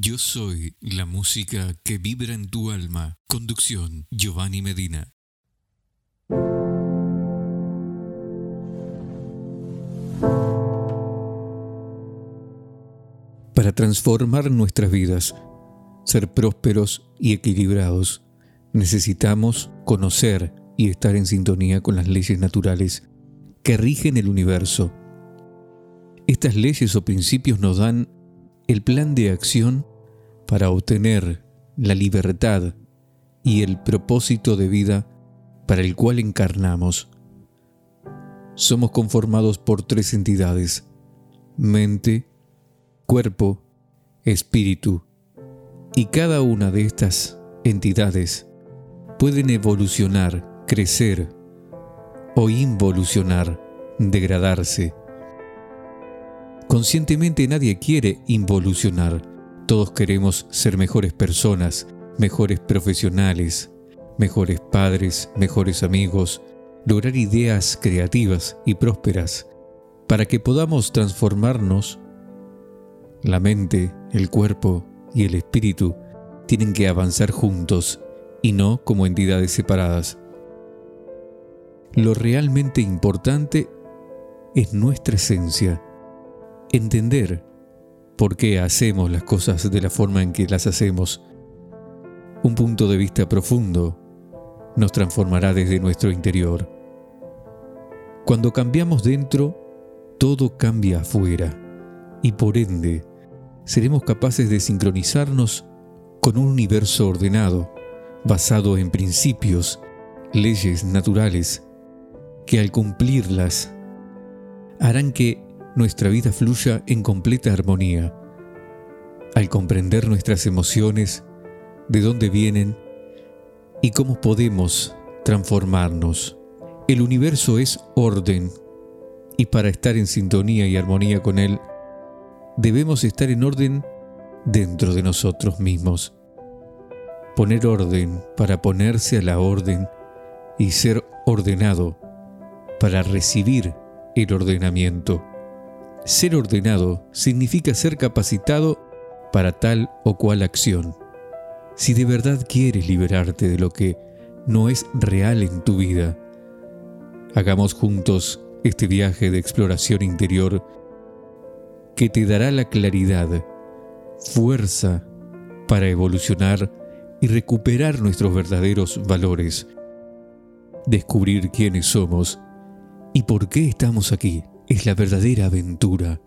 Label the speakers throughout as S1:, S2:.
S1: Yo soy la música que vibra en tu alma. Conducción, Giovanni Medina. Para transformar nuestras vidas, ser prósperos y equilibrados, necesitamos conocer y estar en sintonía con las leyes naturales que rigen el universo. Estas leyes o principios nos dan el plan de acción para obtener la libertad y el propósito de vida para el cual encarnamos. Somos conformados por tres entidades, mente, cuerpo, espíritu, y cada una de estas entidades pueden evolucionar, crecer o involucionar, degradarse Conscientemente nadie quiere involucionar. Todos queremos ser mejores personas, mejores profesionales, mejores padres, mejores amigos, lograr ideas creativas y prósperas. Para que podamos transformarnos, la mente, el cuerpo y el espíritu tienen que avanzar juntos y no como entidades separadas. Lo realmente importante es nuestra esencia entender por qué hacemos las cosas de la forma en que las hacemos. Un punto de vista profundo nos transformará desde nuestro interior. Cuando cambiamos dentro, todo cambia afuera y por ende seremos capaces de sincronizarnos con un universo ordenado, basado en principios, leyes naturales, que al cumplirlas harán que nuestra vida fluya en completa armonía. Al comprender nuestras emociones, de dónde vienen y cómo podemos transformarnos. El universo es orden y para estar en sintonía y armonía con él, debemos estar en orden dentro de nosotros mismos. Poner orden para ponerse a la orden y ser ordenado para recibir el ordenamiento. Ser ordenado significa ser capacitado para tal o cual acción. Si de verdad quieres liberarte de lo que no es real en tu vida, hagamos juntos este viaje de exploración interior que te dará la claridad, fuerza para evolucionar y recuperar nuestros verdaderos valores, descubrir quiénes somos y por qué estamos aquí es la verdadera aventura.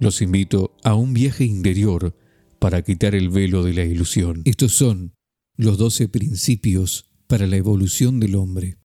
S1: Los invito a un viaje interior para quitar el velo de la ilusión. Estos son los doce principios para la evolución del hombre.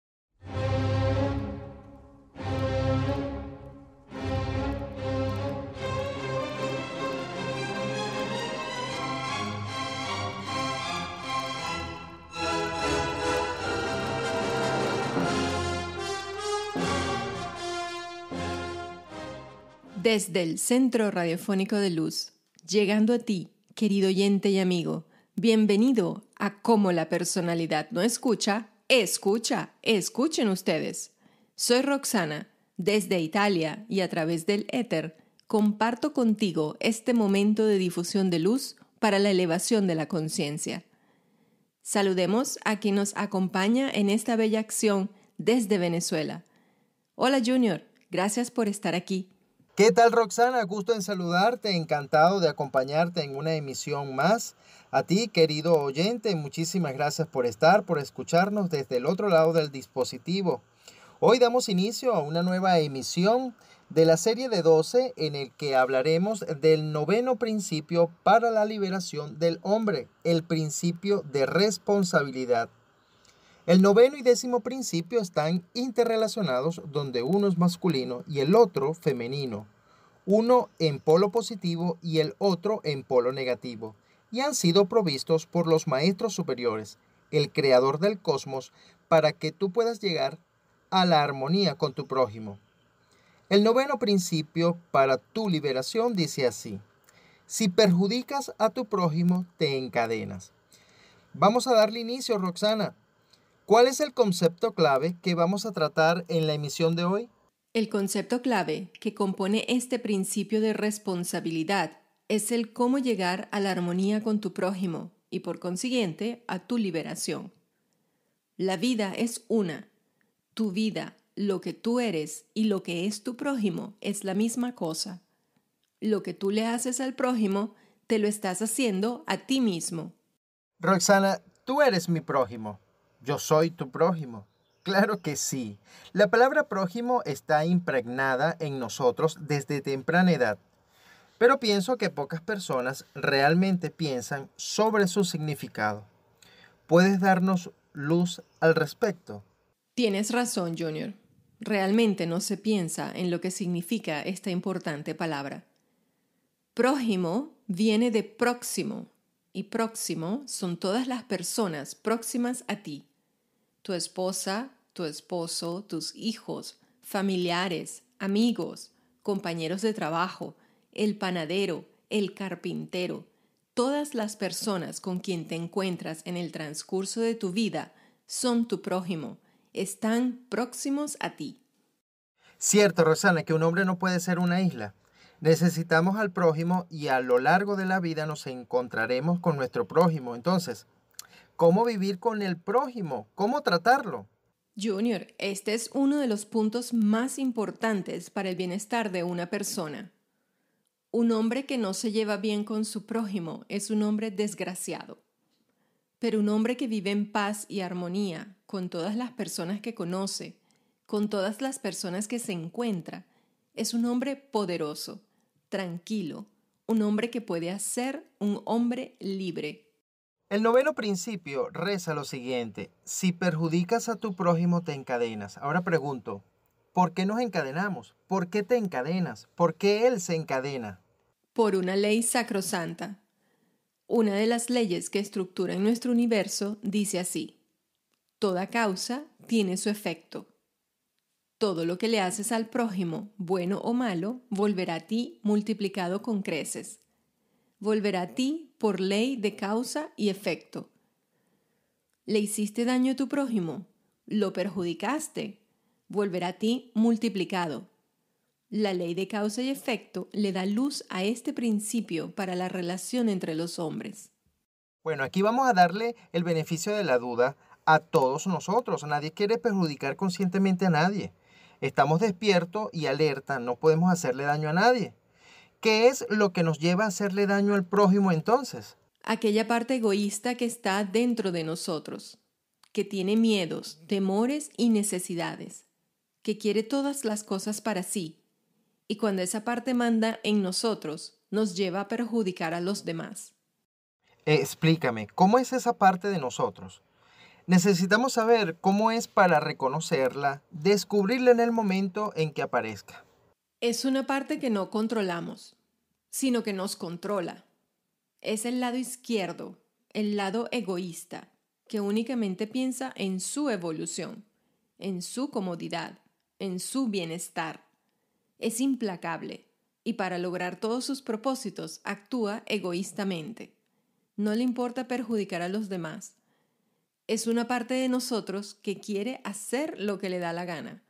S2: Desde el Centro Radiofónico de Luz, llegando a ti, querido oyente y amigo, bienvenido a Cómo la personalidad no escucha, escucha, escuchen ustedes. Soy Roxana, desde Italia y a través del éter, comparto contigo este momento de difusión de luz para la elevación de la conciencia. Saludemos a quien nos acompaña en esta bella acción desde Venezuela. Hola Junior, gracias por estar aquí.
S3: ¿Qué tal Roxana? Gusto en saludarte, encantado de acompañarte en una emisión más. A ti, querido oyente, muchísimas gracias por estar, por escucharnos desde el otro lado del dispositivo. Hoy damos inicio a una nueva emisión de la serie de 12 en el que hablaremos del noveno principio para la liberación del hombre, el principio de responsabilidad. El noveno y décimo principio están interrelacionados donde uno es masculino y el otro femenino, uno en polo positivo y el otro en polo negativo, y han sido provistos por los maestros superiores, el creador del cosmos, para que tú puedas llegar a la armonía con tu prójimo. El noveno principio para tu liberación dice así, si perjudicas a tu prójimo, te encadenas. Vamos a darle inicio, Roxana. ¿Cuál es el concepto clave que vamos a tratar en la emisión de hoy?
S2: El concepto clave que compone este principio de responsabilidad es el cómo llegar a la armonía con tu prójimo y por consiguiente a tu liberación. La vida es una. Tu vida, lo que tú eres y lo que es tu prójimo es la misma cosa. Lo que tú le haces al prójimo, te lo estás haciendo a ti mismo.
S3: Roxana, tú eres mi prójimo. Yo soy tu prójimo. Claro que sí. La palabra prójimo está impregnada en nosotros desde temprana edad. Pero pienso que pocas personas realmente piensan sobre su significado. ¿Puedes darnos luz al respecto?
S2: Tienes razón, Junior. Realmente no se piensa en lo que significa esta importante palabra. Prójimo viene de próximo, y próximo son todas las personas próximas a ti. Tu esposa, tu esposo, tus hijos, familiares, amigos, compañeros de trabajo, el panadero, el carpintero, todas las personas con quien te encuentras en el transcurso de tu vida son tu prójimo, están próximos a ti.
S3: Cierto, Rosana, que un hombre no puede ser una isla. Necesitamos al prójimo y a lo largo de la vida nos encontraremos con nuestro prójimo. Entonces, ¿cómo vivir con el prójimo? ¿Cómo tratarlo?
S2: Junior, este es uno de los puntos más importantes para el bienestar de una persona. Un hombre que no se lleva bien con su prójimo es un hombre desgraciado. Pero un hombre que vive en paz y armonía con todas las personas que conoce, con todas las personas que se encuentra, es un hombre poderoso, tranquilo, un hombre que puede hacer un hombre libre.
S3: El noveno principio reza lo siguiente, si perjudicas a tu prójimo te encadenas. Ahora pregunto, ¿Por qué nos encadenamos? ¿Por qué te encadenas? ¿Por qué Él se encadena?
S2: Por una ley sacrosanta. Una de las leyes que estructuran nuestro universo dice así. Toda causa tiene su efecto. Todo lo que le haces al prójimo, bueno o malo, volverá a ti multiplicado con creces. Volverá a ti por ley de causa y efecto. ¿Le hiciste daño a tu prójimo? ¿Lo perjudicaste? volverá a ti multiplicado. La ley de causa y efecto le da luz a este principio para la relación entre los hombres.
S3: Bueno, aquí vamos a darle el beneficio de la duda a todos nosotros. Nadie quiere perjudicar conscientemente a nadie. Estamos despiertos y alerta, no podemos hacerle daño a nadie. ¿Qué es lo que nos lleva a hacerle daño al prójimo entonces?
S2: Aquella parte egoísta que está dentro de nosotros, que tiene miedos, temores y necesidades que quiere todas las cosas para sí, y cuando esa parte manda en nosotros, nos lleva a perjudicar a los demás.
S3: Explícame, ¿cómo es esa parte de nosotros? Necesitamos saber cómo es para reconocerla, descubrirla en el momento en que aparezca.
S2: Es una parte que no controlamos, sino que nos controla. Es el lado izquierdo, el lado egoísta, que únicamente piensa en su evolución, en su comodidad, en su bienestar. Es implacable y para lograr todos sus propósitos actúa egoístamente. No le importa perjudicar a los demás. Es una parte de nosotros que quiere hacer lo que le da la gana.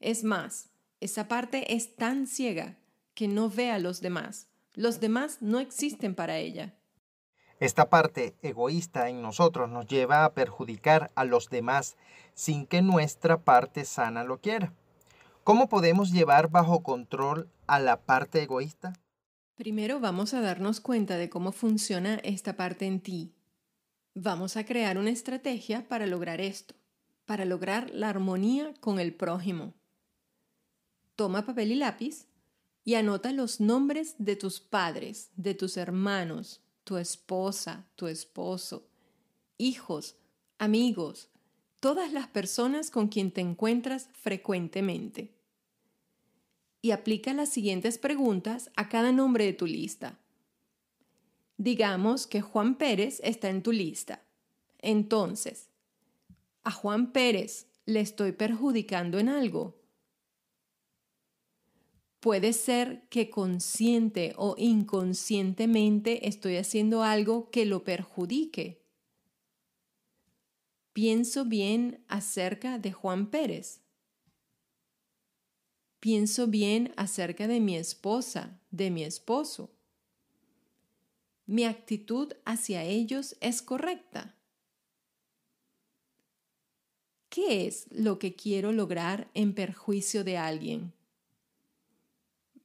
S2: Es más, esa parte es tan ciega que no ve a los demás. Los demás no existen para ella.
S3: Esta parte egoísta en nosotros nos lleva a perjudicar a los demás sin que nuestra parte sana lo quiera. ¿Cómo podemos llevar bajo control a la parte egoísta?
S2: Primero vamos a darnos cuenta de cómo funciona esta parte en ti. Vamos a crear una estrategia para lograr esto, para lograr la armonía con el prójimo. Toma papel y lápiz y anota los nombres de tus padres, de tus hermanos, tu esposa, tu esposo, hijos, amigos, todas las personas con quien te encuentras frecuentemente y aplica las siguientes preguntas a cada nombre de tu lista. Digamos que Juan Pérez está en tu lista. Entonces, ¿a Juan Pérez le estoy perjudicando en algo? Puede ser que consciente o inconscientemente estoy haciendo algo que lo perjudique. Pienso bien acerca de Juan Pérez pienso bien acerca de mi esposa, de mi esposo. ¿Mi actitud hacia ellos es correcta? ¿Qué es lo que quiero lograr en perjuicio de alguien?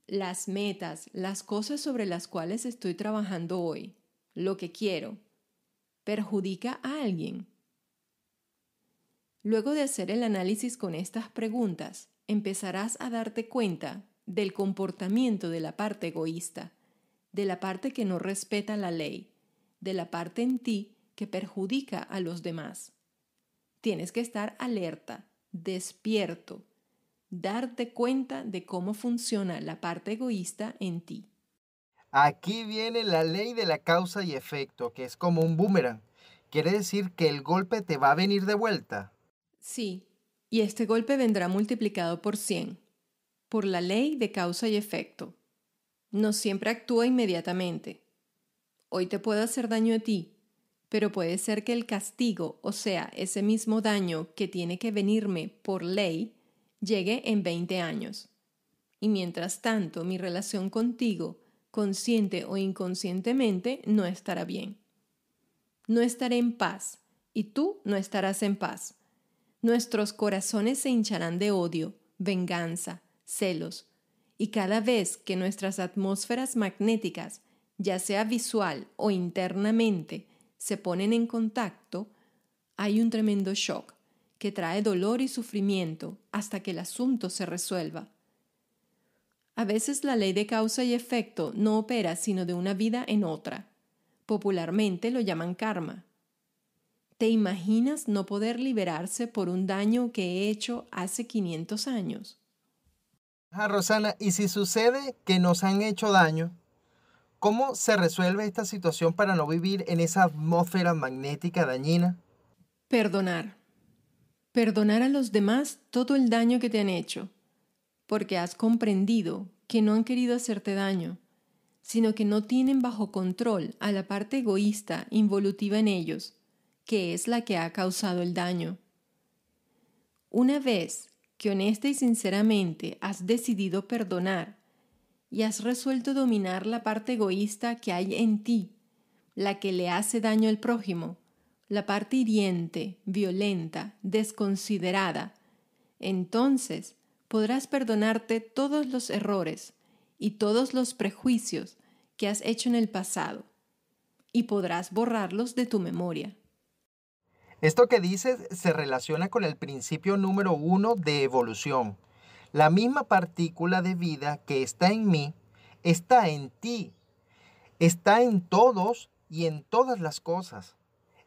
S2: Las metas, las cosas sobre las cuales estoy trabajando hoy, lo que quiero, ¿perjudica a alguien? Luego de hacer el análisis con estas preguntas, empezarás a darte cuenta del comportamiento de la parte egoísta, de la parte que no respeta la ley, de la parte en ti que perjudica a los demás. Tienes que estar alerta, despierto, darte cuenta de cómo funciona la parte egoísta en ti.
S3: Aquí viene la ley de la causa y efecto, que es como un boomerang. Quiere decir que el golpe te va a venir de vuelta.
S2: Sí, y este golpe vendrá multiplicado por 100, por la ley de causa y efecto. No siempre actúa inmediatamente. Hoy te puedo hacer daño a ti, pero puede ser que el castigo, o sea, ese mismo daño que tiene que venirme por ley, llegue en 20 años. Y mientras tanto, mi relación contigo, consciente o inconscientemente, no estará bien. No estaré en paz y tú no estarás en paz. Nuestros corazones se hincharán de odio, venganza, celos, y cada vez que nuestras atmósferas magnéticas, ya sea visual o internamente, se ponen en contacto, hay un tremendo shock que trae dolor y sufrimiento hasta que el asunto se resuelva. A veces la ley de causa y efecto no opera sino de una vida en otra. Popularmente lo llaman karma. ¿Te imaginas no poder liberarse por un daño que he hecho hace 500 años?
S3: Ah, Rosana, ¿y si sucede que nos han hecho daño? ¿Cómo se resuelve esta situación para no vivir en esa atmósfera magnética dañina?
S2: Perdonar. Perdonar a los demás todo el daño que te han hecho, porque has comprendido que no han querido hacerte daño, sino que no tienen bajo control a la parte egoísta involutiva en ellos, que es la que ha causado el daño. Una vez que honesta y sinceramente has decidido perdonar y has resuelto dominar la parte egoísta que hay en ti, la que le hace daño al prójimo, la parte hiriente, violenta, desconsiderada, entonces podrás perdonarte todos los errores y todos los prejuicios que has hecho en el pasado, y podrás borrarlos de tu memoria.
S3: Esto que dices se relaciona con el principio número uno de evolución, la misma partícula de vida que está en mí está en ti, está en todos y en todas las cosas.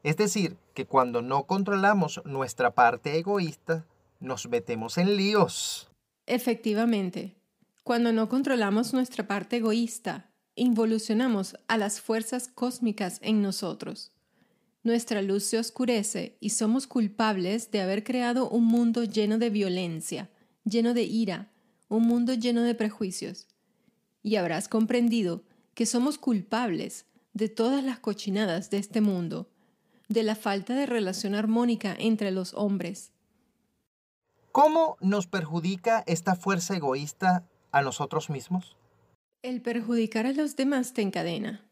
S3: Es decir, que cuando no controlamos nuestra parte egoísta, nos metemos en líos.
S2: Efectivamente, cuando no controlamos nuestra parte egoísta, involucionamos a las fuerzas cósmicas en nosotros. Nuestra luz se oscurece y somos culpables de haber creado un mundo lleno de violencia, lleno de ira, un mundo lleno de prejuicios. Y habrás comprendido que somos culpables de todas las cochinadas de este mundo, de la falta de relación armónica entre los hombres.
S3: ¿Cómo nos perjudica esta fuerza egoísta a nosotros mismos?
S2: El perjudicar a los demás te encadena,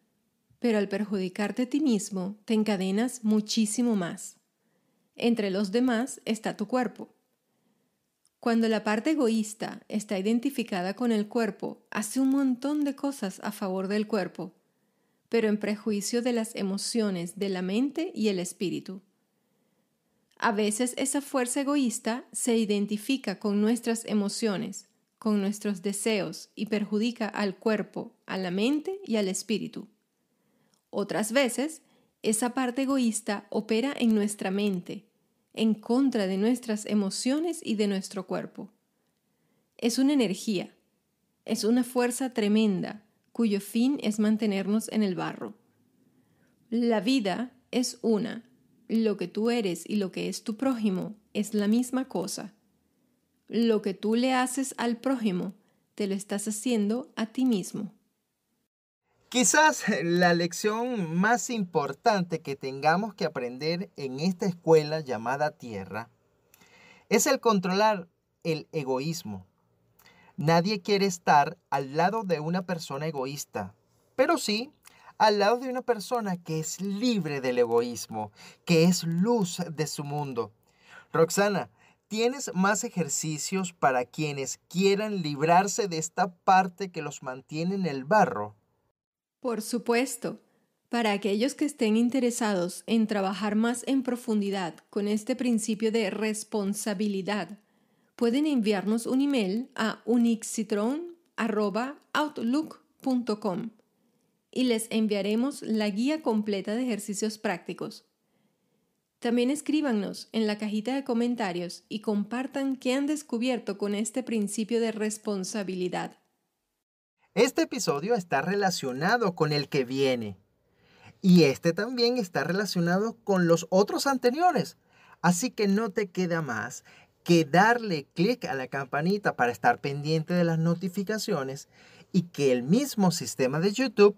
S2: pero al perjudicarte a ti mismo te encadenas muchísimo más. Entre los demás está tu cuerpo. Cuando la parte egoísta está identificada con el cuerpo, hace un montón de cosas a favor del cuerpo, pero en prejuicio de las emociones de la mente y el espíritu. A veces esa fuerza egoísta se identifica con nuestras emociones, con nuestros deseos y perjudica al cuerpo, a la mente y al espíritu. Otras veces, esa parte egoísta opera en nuestra mente, en contra de nuestras emociones y de nuestro cuerpo. Es una energía, es una fuerza tremenda cuyo fin es mantenernos en el barro. La vida es una, lo que tú eres y lo que es tu prójimo es la misma cosa. Lo que tú le haces al prójimo, te lo estás haciendo a ti mismo.
S3: Quizás la lección más importante que tengamos que aprender en esta escuela llamada Tierra es el controlar el egoísmo. Nadie quiere estar al lado de una persona egoísta, pero sí al lado de una persona que es libre del egoísmo, que es luz de su mundo. Roxana, ¿tienes más ejercicios para quienes quieran librarse de esta parte que los mantiene en el barro?
S2: Por supuesto. Para aquellos que estén interesados en trabajar más en profundidad con este principio de responsabilidad, pueden enviarnos un email a unixitron.outlook.com y les enviaremos la guía completa de ejercicios prácticos. También escríbanos en la cajita de comentarios y compartan qué han descubierto con este principio de responsabilidad.
S3: Este episodio está relacionado con el que viene y este también está relacionado con los otros anteriores. Así que no te queda más que darle clic a la campanita para estar pendiente de las notificaciones y que el mismo sistema de YouTube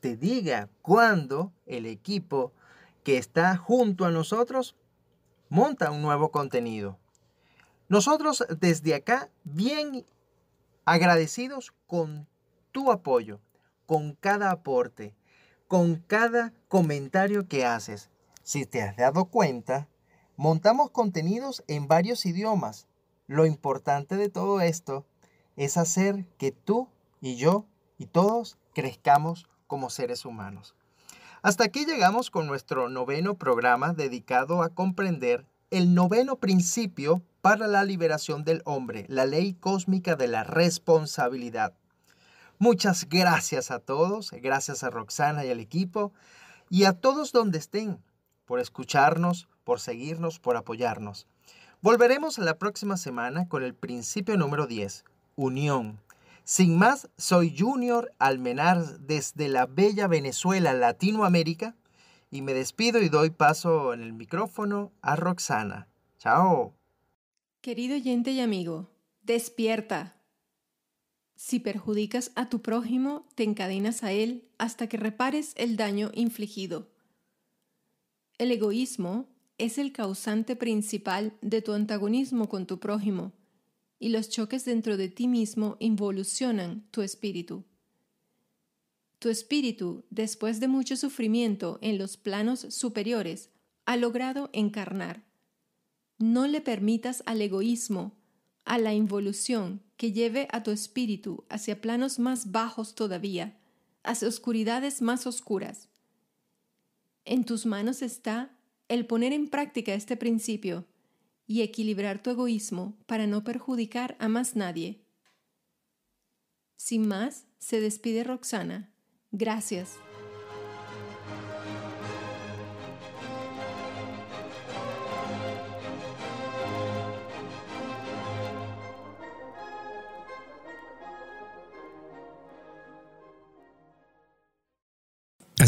S3: te diga cuándo el equipo que está junto a nosotros monta un nuevo contenido. Nosotros desde acá bien agradecidos con tu apoyo, con cada aporte, con cada comentario que haces. Si te has dado cuenta, montamos contenidos en varios idiomas. Lo importante de todo esto es hacer que tú y yo y todos crezcamos como seres humanos. Hasta aquí llegamos con nuestro noveno programa dedicado a comprender el noveno principio para la liberación del hombre, la ley cósmica de la responsabilidad. Muchas gracias a todos, gracias a Roxana y al equipo y a todos donde estén por escucharnos, por seguirnos, por apoyarnos. Volveremos la próxima semana con el principio número 10, unión. Sin más, soy Junior Almenar desde la bella Venezuela, Latinoamérica, y me despido y doy paso en el micrófono a Roxana. Chao.
S2: Querido oyente y amigo, despierta. Si perjudicas a tu prójimo, te encadenas a él hasta que repares el daño infligido. El egoísmo es el causante principal de tu antagonismo con tu prójimo y los choques dentro de ti mismo involucionan tu espíritu. Tu espíritu, después de mucho sufrimiento en los planos superiores, ha logrado encarnar. No le permitas al egoísmo, a la involución que lleve a tu espíritu hacia planos más bajos todavía, hacia oscuridades más oscuras. En tus manos está el poner en práctica este principio y equilibrar tu egoísmo para no perjudicar a más nadie. Sin más, se despide Roxana. Gracias.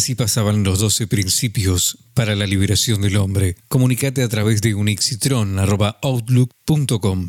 S1: Así pasaban los doce principios para la liberación del hombre. Comunicate a través de unixitron.outlook.com.